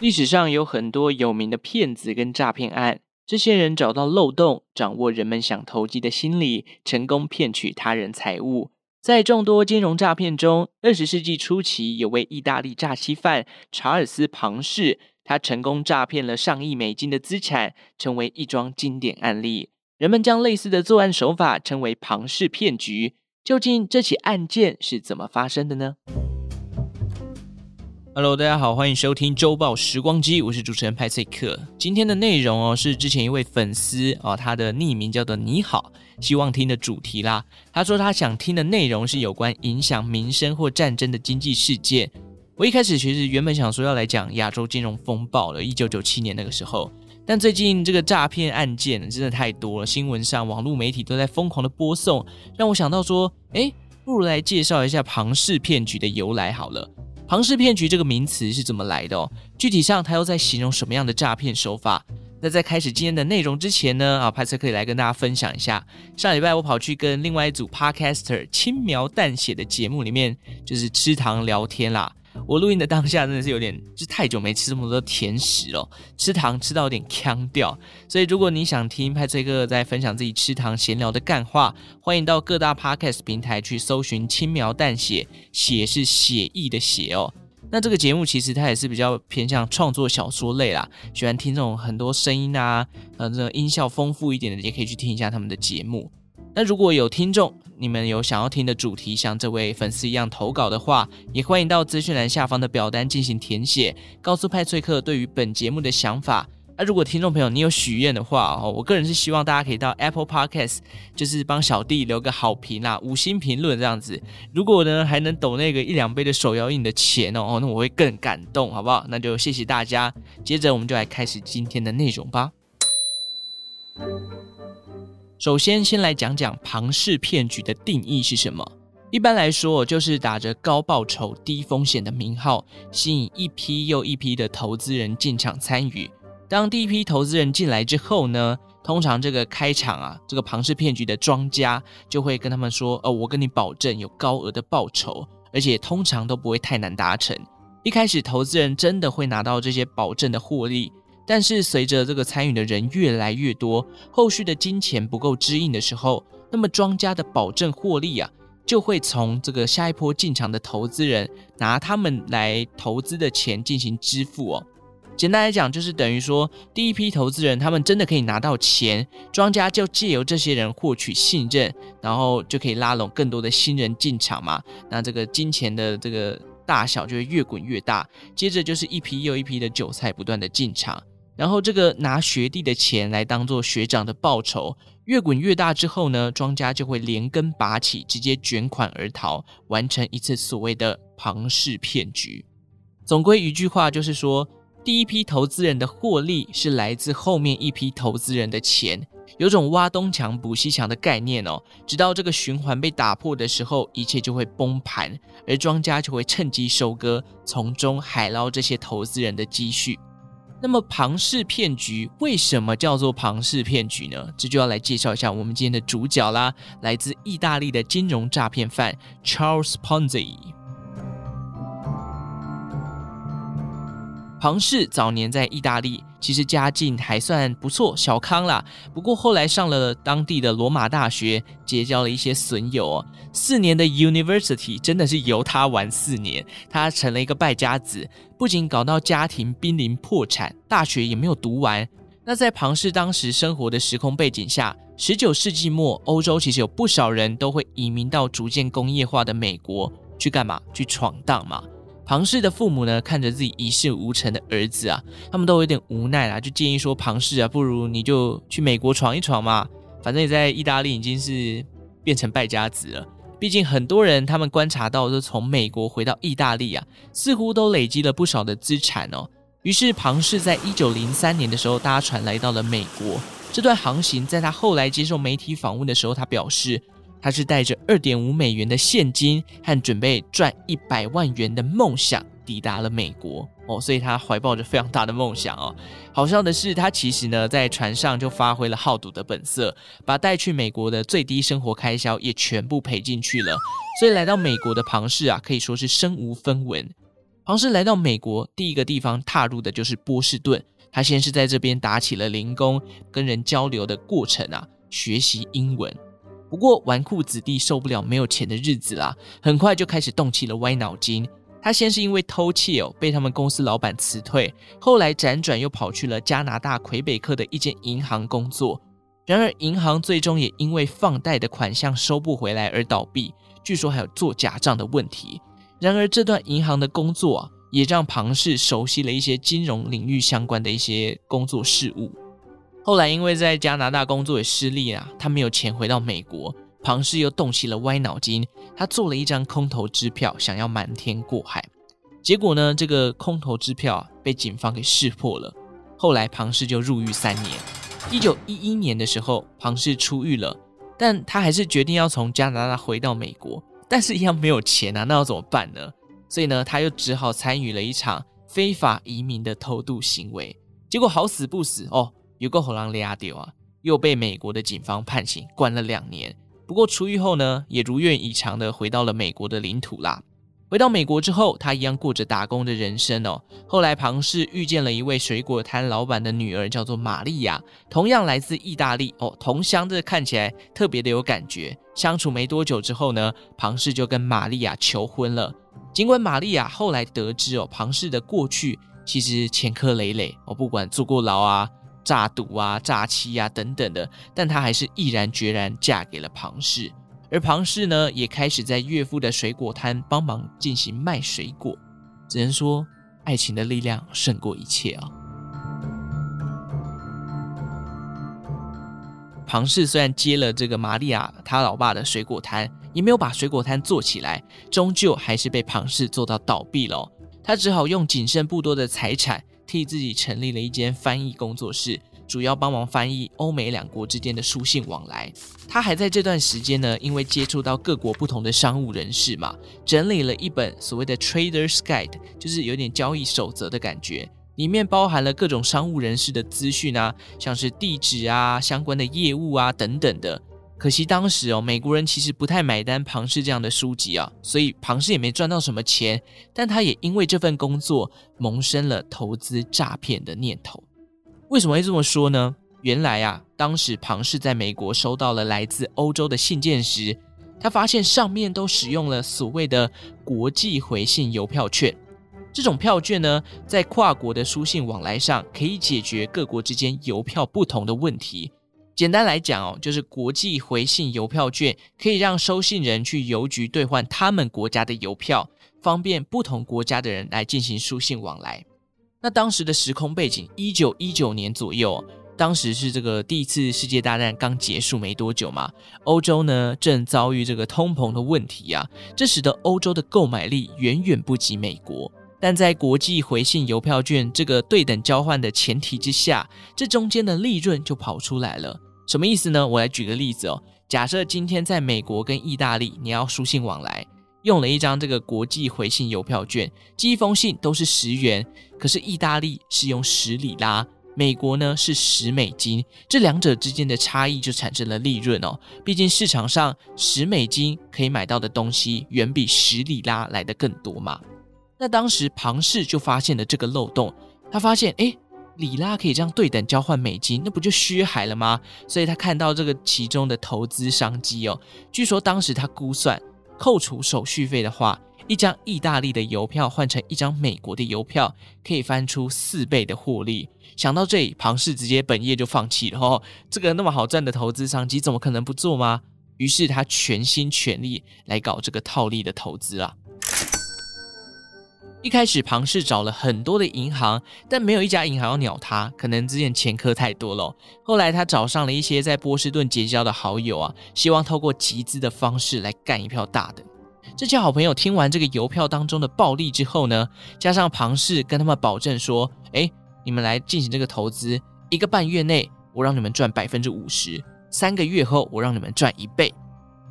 历史上有很多有名的骗子跟诈骗案，这些人找到漏洞，掌握人们想投机的心理，成功骗取他人财物。在众多金融诈骗中，二十世纪初期有位意大利诈欺犯查尔斯·庞氏，他成功诈骗了上亿美金的资产，成为一桩经典案例。人们将类似的作案手法称为庞氏骗局。究竟这起案件是怎么发生的呢？Hello，大家好，欢迎收听周报时光机，我是主持人派翠克。今天的内容哦，是之前一位粉丝哦，他的匿名叫做你好，希望听的主题啦。他说他想听的内容是有关影响民生或战争的经济事件。我一开始其实原本想说要来讲亚洲金融风暴了，一九九七年那个时候，但最近这个诈骗案件真的太多了，新闻上、网络媒体都在疯狂的播送，让我想到说，诶，不如来介绍一下庞氏骗局的由来好了。庞氏骗局这个名词是怎么来的哦？具体上，它又在形容什么样的诈骗手法？那在开始今天的内容之前呢，啊，派翠克可以来跟大家分享一下。上礼拜我跑去跟另外一组 Podcaster 轻描淡写的节目里面，就是吃糖聊天啦。我录音的当下真的是有点，就太久没吃这么多甜食了，吃糖吃到有点呛掉。所以如果你想听派翠克在分享自己吃糖闲聊的干话，欢迎到各大 podcast 平台去搜寻“轻描淡写”，写是写意的写哦。那这个节目其实它也是比较偏向创作小说类啦，喜欢听这种很多声音啊，呃，这种音效丰富一点的，也可以去听一下他们的节目。那如果有听众，你们有想要听的主题，像这位粉丝一样投稿的话，也欢迎到资讯栏下方的表单进行填写，告诉派翠克对于本节目的想法。那、啊、如果听众朋友你有许愿的话哦，我个人是希望大家可以到 Apple Podcast，就是帮小弟留个好评啦，五星评论这样子。如果呢还能抖那个一两杯的手摇饮的钱，哦，那我会更感动，好不好？那就谢谢大家。接着我们就来开始今天的内容吧。首先，先来讲讲庞氏骗局的定义是什么。一般来说，就是打着高报酬、低风险的名号，吸引一批又一批的投资人进场参与。当第一批投资人进来之后呢，通常这个开场啊，这个庞氏骗局的庄家就会跟他们说：“哦，我跟你保证有高额的报酬，而且通常都不会太难达成。”一开始，投资人真的会拿到这些保证的获利。但是随着这个参与的人越来越多，后续的金钱不够支应的时候，那么庄家的保证获利啊，就会从这个下一波进场的投资人拿他们来投资的钱进行支付哦。简单来讲，就是等于说第一批投资人他们真的可以拿到钱，庄家就借由这些人获取信任，然后就可以拉拢更多的新人进场嘛。那这个金钱的这个大小就会越滚越大，接着就是一批又一批的韭菜不断的进场。然后这个拿学弟的钱来当做学长的报酬，越滚越大之后呢，庄家就会连根拔起，直接卷款而逃，完成一次所谓的庞氏骗局。总归一句话就是说，第一批投资人的获利是来自后面一批投资人的钱，有种挖东墙补西墙的概念哦。直到这个循环被打破的时候，一切就会崩盘，而庄家就会趁机收割，从中海捞这些投资人的积蓄。那么庞氏骗局为什么叫做庞氏骗局呢？这就要来介绍一下我们今天的主角啦，来自意大利的金融诈骗犯 Charles Ponzi。庞氏早年在意大利，其实家境还算不错，小康啦。不过后来上了当地的罗马大学，结交了一些损友哦。四年的 University 真的是由他玩四年，他成了一个败家子，不仅搞到家庭濒临破产，大学也没有读完。那在庞氏当时生活的时空背景下，十九世纪末，欧洲其实有不少人都会移民到逐渐工业化的美国去干嘛？去闯荡嘛。庞氏的父母呢，看着自己一事无成的儿子啊，他们都有点无奈啦，就建议说：“庞氏啊，不如你就去美国闯一闯嘛，反正你在意大利已经是变成败家子了，毕竟很多人他们观察到，是从美国回到意大利啊，似乎都累积了不少的资产哦。于是庞氏在一九零三年的时候搭船来到了美国。这段航行，在他后来接受媒体访问的时候，他表示他是带着二点五美元的现金和准备赚一百万元的梦想抵达了美国哦，所以他怀抱着非常大的梦想哦。好笑的是，他其实呢在船上就发挥了好赌的本色，把带去美国的最低生活开销也全部赔进去了。所以来到美国的庞氏啊，可以说是身无分文。庞氏来到美国第一个地方踏入的就是波士顿。他先是在这边打起了零工，跟人交流的过程啊，学习英文。不过纨绔子弟受不了没有钱的日子啦，很快就开始动起了歪脑筋。他先是因为偷窃哦，被他们公司老板辞退，后来辗转又跑去了加拿大魁北克的一间银行工作。然而银行最终也因为放贷的款项收不回来而倒闭，据说还有做假账的问题。然而这段银行的工作啊。也让庞氏熟悉了一些金融领域相关的一些工作事务。后来因为在加拿大工作也失利啊，他没有钱回到美国，庞氏又动起了歪脑筋，他做了一张空头支票，想要瞒天过海。结果呢，这个空头支票被警方给识破了。后来庞氏就入狱三年。一九一一年的时候，庞氏出狱了，但他还是决定要从加拿大回到美国，但是一样没有钱啊，那要怎么办呢？所以呢，他又只好参与了一场非法移民的偷渡行为，结果好死不死哦，有个虎狼雷阿丢啊，又被美国的警方判刑，关了两年。不过出狱后呢，也如愿以偿的回到了美国的领土啦。回到美国之后，他一样过着打工的人生哦。后来庞氏遇见了一位水果摊老板的女儿，叫做玛利亚，同样来自意大利哦，同乡，这看起来特别的有感觉。相处没多久之后呢，庞氏就跟玛利亚求婚了。尽管玛利亚后来得知哦，庞氏的过去其实前科累累哦，不管坐过牢啊、诈赌啊、诈欺啊等等的，但她还是毅然决然嫁给了庞氏。而庞氏呢，也开始在岳父的水果摊帮忙进行卖水果。只能说，爱情的力量胜过一切啊！庞氏虽然接了这个玛利亚他老爸的水果摊。也没有把水果摊做起来，终究还是被庞氏做到倒闭了哦。他只好用仅剩不多的财产，替自己成立了一间翻译工作室，主要帮忙翻译欧美两国之间的书信往来。他还在这段时间呢，因为接触到各国不同的商务人士嘛，整理了一本所谓的 Trader's Guide，就是有点交易守则的感觉，里面包含了各种商务人士的资讯啊，像是地址啊、相关的业务啊等等的。可惜当时哦，美国人其实不太买单庞氏这样的书籍啊，所以庞氏也没赚到什么钱。但他也因为这份工作萌生了投资诈骗的念头。为什么会这么说呢？原来啊，当时庞氏在美国收到了来自欧洲的信件时，他发现上面都使用了所谓的国际回信邮票券。这种票券呢，在跨国的书信往来上，可以解决各国之间邮票不同的问题。简单来讲哦，就是国际回信邮票券可以让收信人去邮局兑换他们国家的邮票，方便不同国家的人来进行书信往来。那当时的时空背景，一九一九年左右，当时是这个第一次世界大战刚结束没多久嘛，欧洲呢正遭遇这个通膨的问题啊，这使得欧洲的购买力远远不及美国。但在国际回信邮票券这个对等交换的前提之下，这中间的利润就跑出来了。什么意思呢？我来举个例子哦。假设今天在美国跟意大利，你要书信往来，用了一张这个国际回信邮票券，寄一封信都是十元，可是意大利是用十里拉，美国呢是十美金，这两者之间的差异就产生了利润哦。毕竟市场上十美金可以买到的东西，远比十里拉来的更多嘛。那当时庞氏就发现了这个漏洞，他发现，诶。里拉可以这样对等交换美金，那不就血海了吗？所以他看到这个其中的投资商机哦。据说当时他估算，扣除手续费的话，一张意大利的邮票换成一张美国的邮票，可以翻出四倍的获利。想到这里，庞氏直接本业就放弃了哦。这个那么好赚的投资商机，怎么可能不做吗？于是他全心全力来搞这个套利的投资啊。一开始，庞氏找了很多的银行，但没有一家银行要鸟他，可能之前前科太多了。后来，他找上了一些在波士顿结交的好友啊，希望透过集资的方式来干一票大的。这些好朋友听完这个邮票当中的暴利之后呢，加上庞氏跟他们保证说：“哎，你们来进行这个投资，一个半月内我让你们赚百分之五十，三个月后我让你们赚一倍。”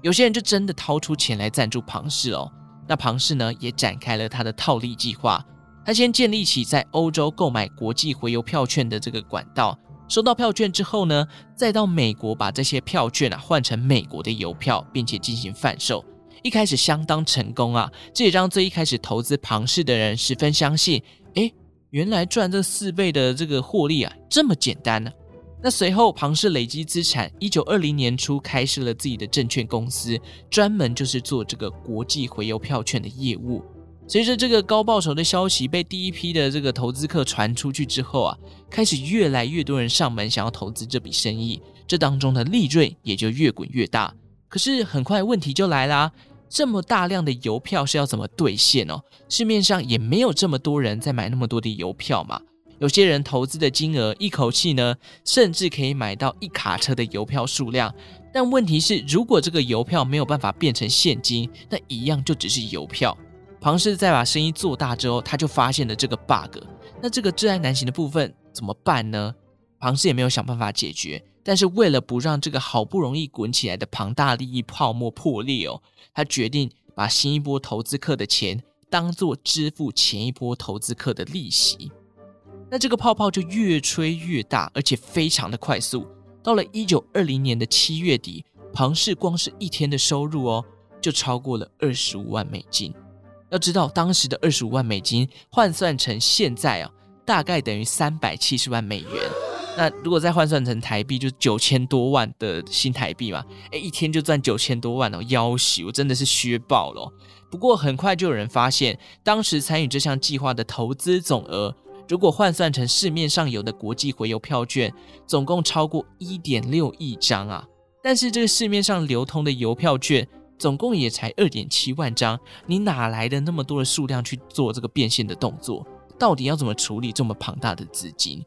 有些人就真的掏出钱来赞助庞氏哦。那庞氏呢，也展开了他的套利计划。他先建立起在欧洲购买国际回邮票券的这个管道，收到票券之后呢，再到美国把这些票券啊换成美国的邮票，并且进行贩售。一开始相当成功啊，这也让最一开始投资庞氏的人十分相信。诶，原来赚这四倍的这个获利啊，这么简单呢、那随后，庞氏累积资产，一九二零年初开设了自己的证券公司，专门就是做这个国际回邮票券的业务。随着这个高报酬的消息被第一批的这个投资客传出去之后啊，开始越来越多人上门想要投资这笔生意，这当中的利润也就越滚越大。可是很快问题就来啦，这么大量的邮票是要怎么兑现哦？市面上也没有这么多人在买那么多的邮票嘛。有些人投资的金额一口气呢，甚至可以买到一卡车的邮票数量。但问题是，如果这个邮票没有办法变成现金，那一样就只是邮票。庞氏在把生意做大之后，他就发现了这个 bug。那这个窒碍难行的部分怎么办呢？庞氏也没有想办法解决。但是为了不让这个好不容易滚起来的庞大利益泡沫破裂哦，他决定把新一波投资客的钱当做支付前一波投资客的利息。那这个泡泡就越吹越大，而且非常的快速。到了一九二零年的七月底，庞氏光是一天的收入哦，就超过了二十五万美金。要知道，当时的二十五万美金换算成现在啊，大概等于三百七十万美元。那如果再换算成台币，就九千多万的新台币嘛。诶，一天就赚九千多万哦，夭寿，我真的是削爆了。不过很快就有人发现，当时参与这项计划的投资总额。如果换算成市面上有的国际回邮票券，总共超过一点六亿张啊！但是这个市面上流通的邮票券总共也才二点七万张，你哪来的那么多的数量去做这个变现的动作？到底要怎么处理这么庞大的资金？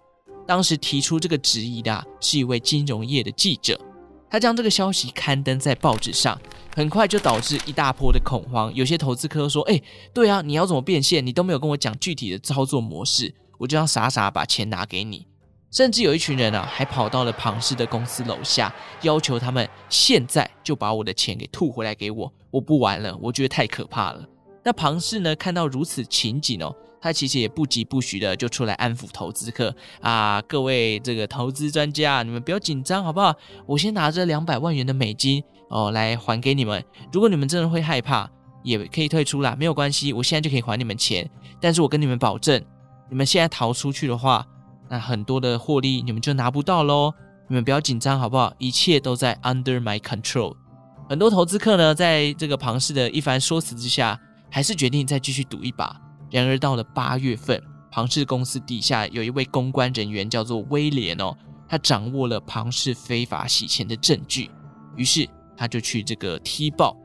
当时提出这个质疑的是一位金融业的记者，他将这个消息刊登在报纸上，很快就导致一大波的恐慌。有些投资客说：“哎，对啊，你要怎么变现？你都没有跟我讲具体的操作模式。”我就要傻傻把钱拿给你，甚至有一群人啊，还跑到了庞氏的公司楼下，要求他们现在就把我的钱给吐回来给我。我不玩了，我觉得太可怕了。那庞氏呢，看到如此情景哦，他其实也不疾不徐的就出来安抚投资客啊，各位这个投资专家，你们不要紧张好不好？我先拿着两百万元的美金哦来还给你们。如果你们真的会害怕，也可以退出啦，没有关系，我现在就可以还你们钱。但是我跟你们保证。你们现在逃出去的话，那很多的获利你们就拿不到喽。你们不要紧张，好不好？一切都在 under my control。很多投资客呢，在这个庞氏的一番说辞之下，还是决定再继续赌一把。然而到了八月份，庞氏公司底下有一位公关人员叫做威廉哦，他掌握了庞氏非法洗钱的证据，于是他就去这个踢爆，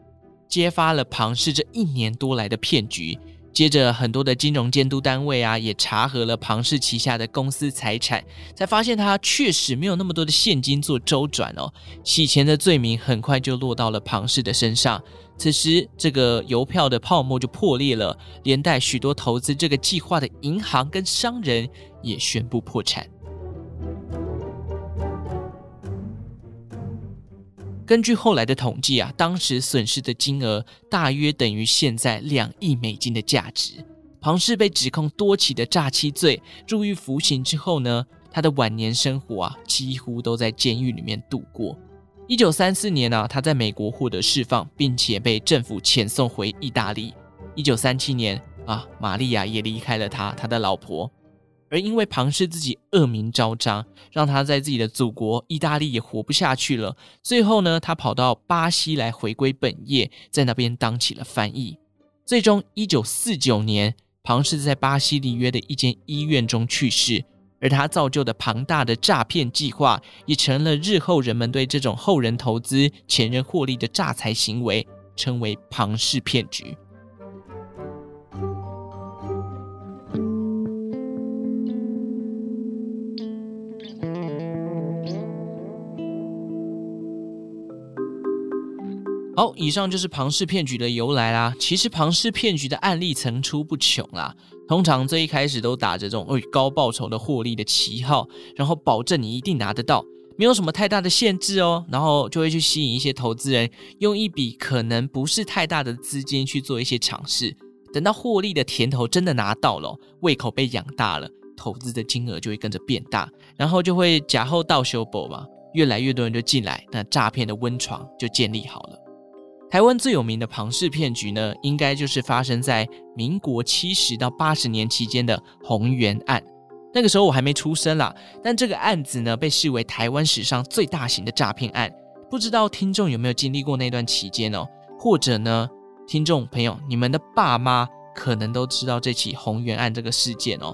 揭发了庞氏这一年多来的骗局。接着，很多的金融监督单位啊，也查核了庞氏旗下的公司财产，才发现他确实没有那么多的现金做周转哦。洗钱的罪名很快就落到了庞氏的身上。此时，这个邮票的泡沫就破裂了，连带许多投资这个计划的银行跟商人也宣布破产。根据后来的统计啊，当时损失的金额大约等于现在两亿美金的价值。庞氏被指控多起的诈欺罪，入狱服刑之后呢，他的晚年生活啊，几乎都在监狱里面度过。一九三四年呢、他在美国获得释放，并且被政府遣送回意大利。一九三七年啊，玛利亚也离开了他，他的老婆。而因为庞氏自己恶名昭彰，让他在自己的祖国意大利也活不下去了。最后呢，他跑到巴西来回归本业，在那边当起了翻译。最终，一九四九年，庞氏在巴西里约的一间医院中去世。而他造就的庞大的诈骗计划，也成了日后人们对这种后人投资、前人获利的诈财行为称为庞氏骗局。好，以上就是庞氏骗局的由来啦。其实庞氏骗局的案例层出不穷啦。通常最一开始都打着这种“哎，高报酬的获利”的旗号，然后保证你一定拿得到，没有什么太大的限制哦。然后就会去吸引一些投资人，用一笔可能不是太大的资金去做一些尝试。等到获利的甜头真的拿到了，胃口被养大了，投资的金额就会跟着变大，然后就会假后到修补嘛，越来越多人就进来，那诈骗的温床就建立好了。台湾最有名的庞氏骗局呢，应该就是发生在民国七十到八十年期间的鸿源案。那个时候我还没出生啦，但这个案子呢，被视为台湾史上最大型的诈骗案。不知道听众有没有经历过那段期间哦？或者呢，听众朋友，你们的爸妈可能都知道这起鸿源案这个事件哦。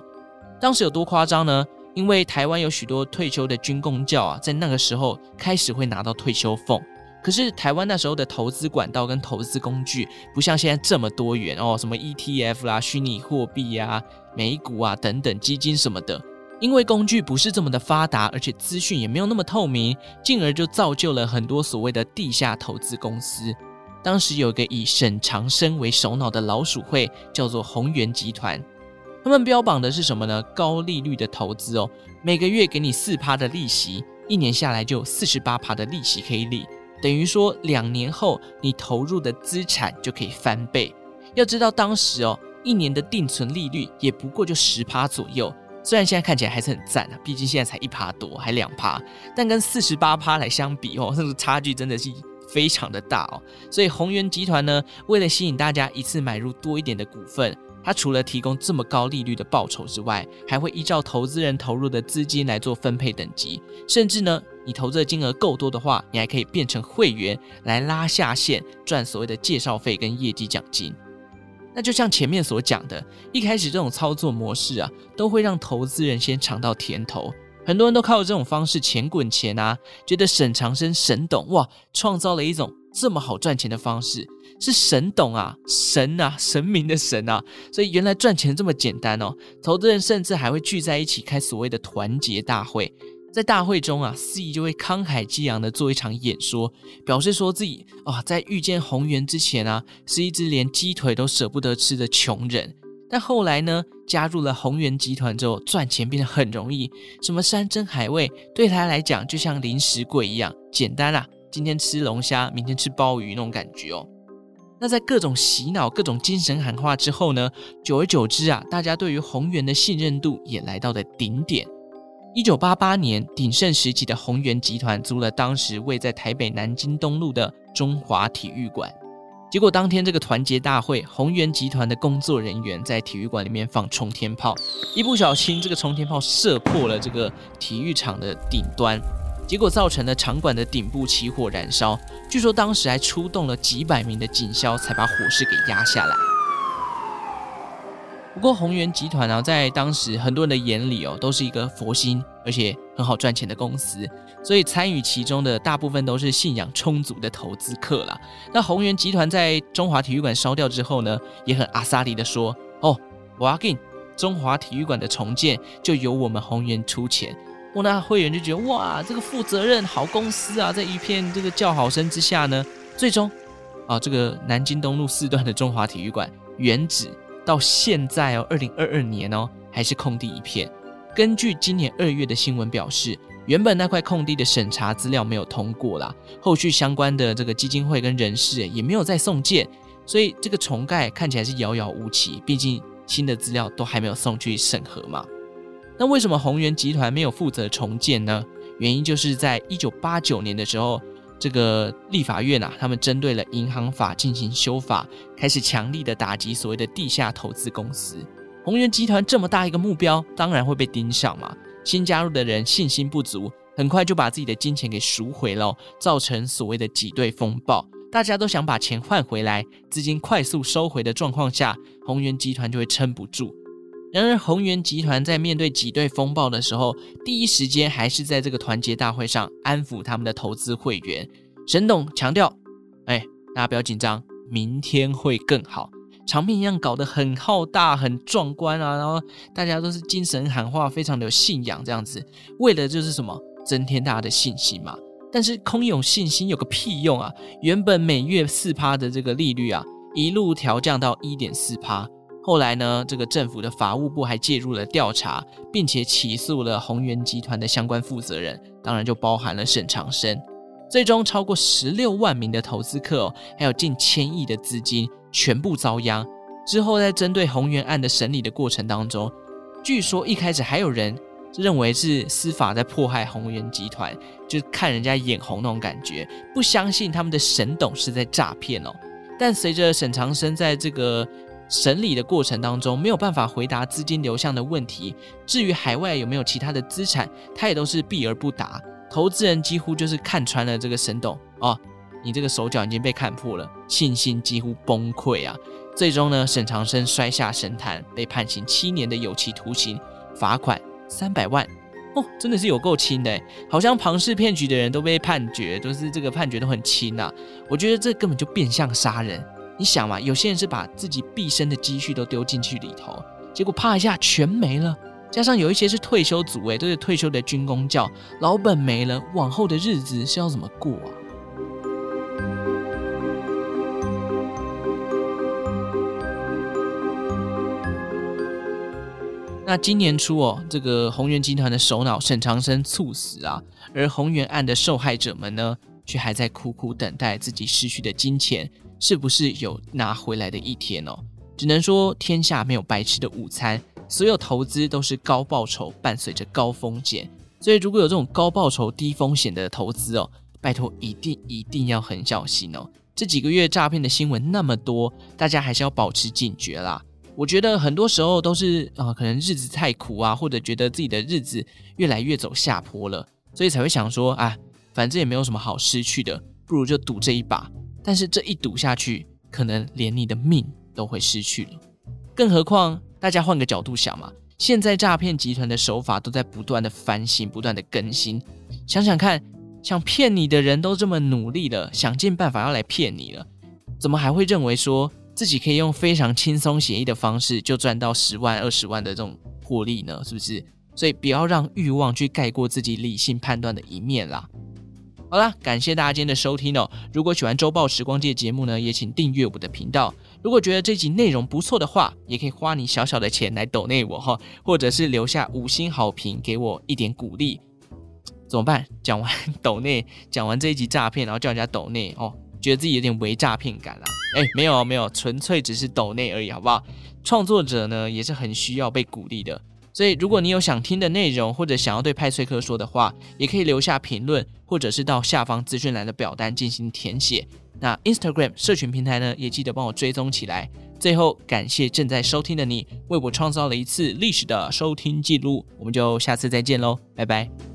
当时有多夸张呢？因为台湾有许多退休的军公教啊，在那个时候开始会拿到退休俸。可是台湾那时候的投资管道跟投资工具不像现在这么多元哦，什么 ETF 啦、虚拟货币呀、美股啊等等基金什么的，因为工具不是这么的发达，而且资讯也没有那么透明，进而就造就了很多所谓的地下投资公司。当时有一个以沈长生为首脑的老鼠会，叫做宏源集团，他们标榜的是什么呢？高利率的投资哦，每个月给你四趴的利息，一年下来就有四十八趴的利息可以领。等于说，两年后你投入的资产就可以翻倍。要知道当时哦，一年的定存利率也不过就十趴左右。虽然现在看起来还是很赞啊，毕竟现在才一趴多，还两趴，但跟四十八趴来相比哦，这个差距真的是非常的大哦。所以宏源集团呢，为了吸引大家一次买入多一点的股份，它除了提供这么高利率的报酬之外，还会依照投资人投入的资金来做分配等级，甚至呢。你投资的金额够多的话，你还可以变成会员来拉下线赚所谓的介绍费跟业绩奖金。那就像前面所讲的，一开始这种操作模式啊，都会让投资人先尝到甜头。很多人都靠着这种方式钱滚钱啊，觉得沈长生沈董哇，创造了一种这么好赚钱的方式，是神懂啊，神啊，神明的神啊，所以原来赚钱这么简单哦。投资人甚至还会聚在一起开所谓的团结大会。在大会中啊，司仪就会慷慨激昂地做一场演说，表示说自己啊，在遇见鸿源之前啊，是一只连鸡腿都舍不得吃的穷人。但后来呢，加入了鸿源集团之后，赚钱变得很容易，什么山珍海味对他来讲就像零食柜一样简单啊。今天吃龙虾，明天吃鲍鱼那种感觉哦。那在各种洗脑、各种精神喊话之后呢，久而久之啊，大家对于宏源的信任度也来到了顶点。一九八八年，鼎盛时期的宏源集团租了当时位在台北南京东路的中华体育馆。结果当天这个团结大会，宏源集团的工作人员在体育馆里面放冲天炮，一不小心这个冲天炮射破了这个体育场的顶端，结果造成了场馆的顶部起火燃烧。据说当时还出动了几百名的警消，才把火势给压下来。不过宏源集团呢、啊，在当时很多人的眼里哦，都是一个佛心而且很好赚钱的公司，所以参与其中的大部分都是信仰充足的投资客啦。那宏源集团在中华体育馆烧掉之后呢，也很阿萨利的说：“哦，我要给中华体育馆的重建就由我们宏源出钱。”哦，那会员就觉得哇，这个负责任好公司啊，在一片这个叫好声之下呢，最终啊，这个南京东路四段的中华体育馆原址。到现在哦，二零二二年哦，还是空地一片。根据今年二月的新闻表示，原本那块空地的审查资料没有通过啦，后续相关的这个基金会跟人士也没有再送件，所以这个重盖看起来是遥遥无期。毕竟新的资料都还没有送去审核嘛。那为什么宏源集团没有负责重建呢？原因就是在一九八九年的时候。这个立法院啊，他们针对了银行法进行修法，开始强力的打击所谓的地下投资公司。宏源集团这么大一个目标，当然会被盯上嘛。新加入的人信心不足，很快就把自己的金钱给赎回了，造成所谓的挤兑风暴。大家都想把钱换回来，资金快速收回的状况下，宏源集团就会撑不住。然而，宏源集团在面对挤兑风暴的时候，第一时间还是在这个团结大会上安抚他们的投资会员。沈董强调：“哎，大家不要紧张，明天会更好。”场面一样搞得很浩大、很壮观啊！然后大家都是精神喊话，非常的有信仰，这样子，为的就是什么？增添大家的信心嘛。但是空有信心有个屁用啊！原本每月四趴的这个利率啊，一路调降到一点四趴。后来呢，这个政府的法务部还介入了调查，并且起诉了宏源集团的相关负责人，当然就包含了沈长生。最终，超过十六万名的投资客哦，还有近千亿的资金全部遭殃。之后，在针对宏源案的审理的过程当中，据说一开始还有人认为是司法在迫害宏源集团，就看人家眼红那种感觉，不相信他们的沈董是在诈骗哦。但随着沈长生在这个审理的过程当中，没有办法回答资金流向的问题。至于海外有没有其他的资产，他也都是避而不答。投资人几乎就是看穿了这个沈董哦，你这个手脚已经被看破了，信心几乎崩溃啊。最终呢，沈长生摔下神坛，被判刑七年的有期徒刑，罚款三百万。哦，真的是有够轻的，好像庞氏骗局的人都被判决，都是这个判决都很轻啊。我觉得这根本就变相杀人。你想嘛，有些人是把自己毕生的积蓄都丢进去里头，结果啪一下全没了。加上有一些是退休族，诶，都是退休的军公教，老本没了，往后的日子是要怎么过啊？那今年初哦，这个宏源集团的首脑沈长生猝死啊，而宏源案的受害者们呢，却还在苦苦等待自己失去的金钱。是不是有拿回来的一天哦？只能说天下没有白吃的午餐，所有投资都是高报酬伴随着高风险，所以如果有这种高报酬低风险的投资哦，拜托一定一定要很小心哦。这几个月诈骗的新闻那么多，大家还是要保持警觉啦。我觉得很多时候都是啊、可能日子太苦啊，或者觉得自己的日子越来越走下坡了，所以才会想说啊，反正也没有什么好失去的，不如就赌这一把。但是这一赌下去，可能连你的命都会失去了。更何况，大家换个角度想嘛，现在诈骗集团的手法都在不断的翻新、不断的更新。想想看，想骗你的人都这么努力了，想尽办法要来骗你了，怎么还会认为说自己可以用非常轻松写意的方式就赚到十万、二十万的这种获利呢？是不是？所以不要让欲望去盖过自己理性判断的一面啦。好啦，感谢大家今天的收听哦。如果喜欢周报时光机的节目呢，也请订阅我的频道。如果觉得这集内容不错的话，也可以花你小小的钱来抖内我哈，或者是留下五星好评给我一点鼓励。怎么办？讲完抖内，讲完这一集诈骗，然后叫人家抖内哦，觉得自己有点伪诈骗感了。哎，没有没有，纯粹只是抖内而已，好不好？创作者呢也是很需要被鼓励的。所以，如果你有想听的内容，或者想要对派翠克说的话，也可以留下评论，或者是到下方资讯栏的表单进行填写。那 Instagram 社群平台呢，也记得帮我追踪起来。最后，感谢正在收听的你，为我创造了一次历史的收听记录。我们就下次再见喽，拜拜。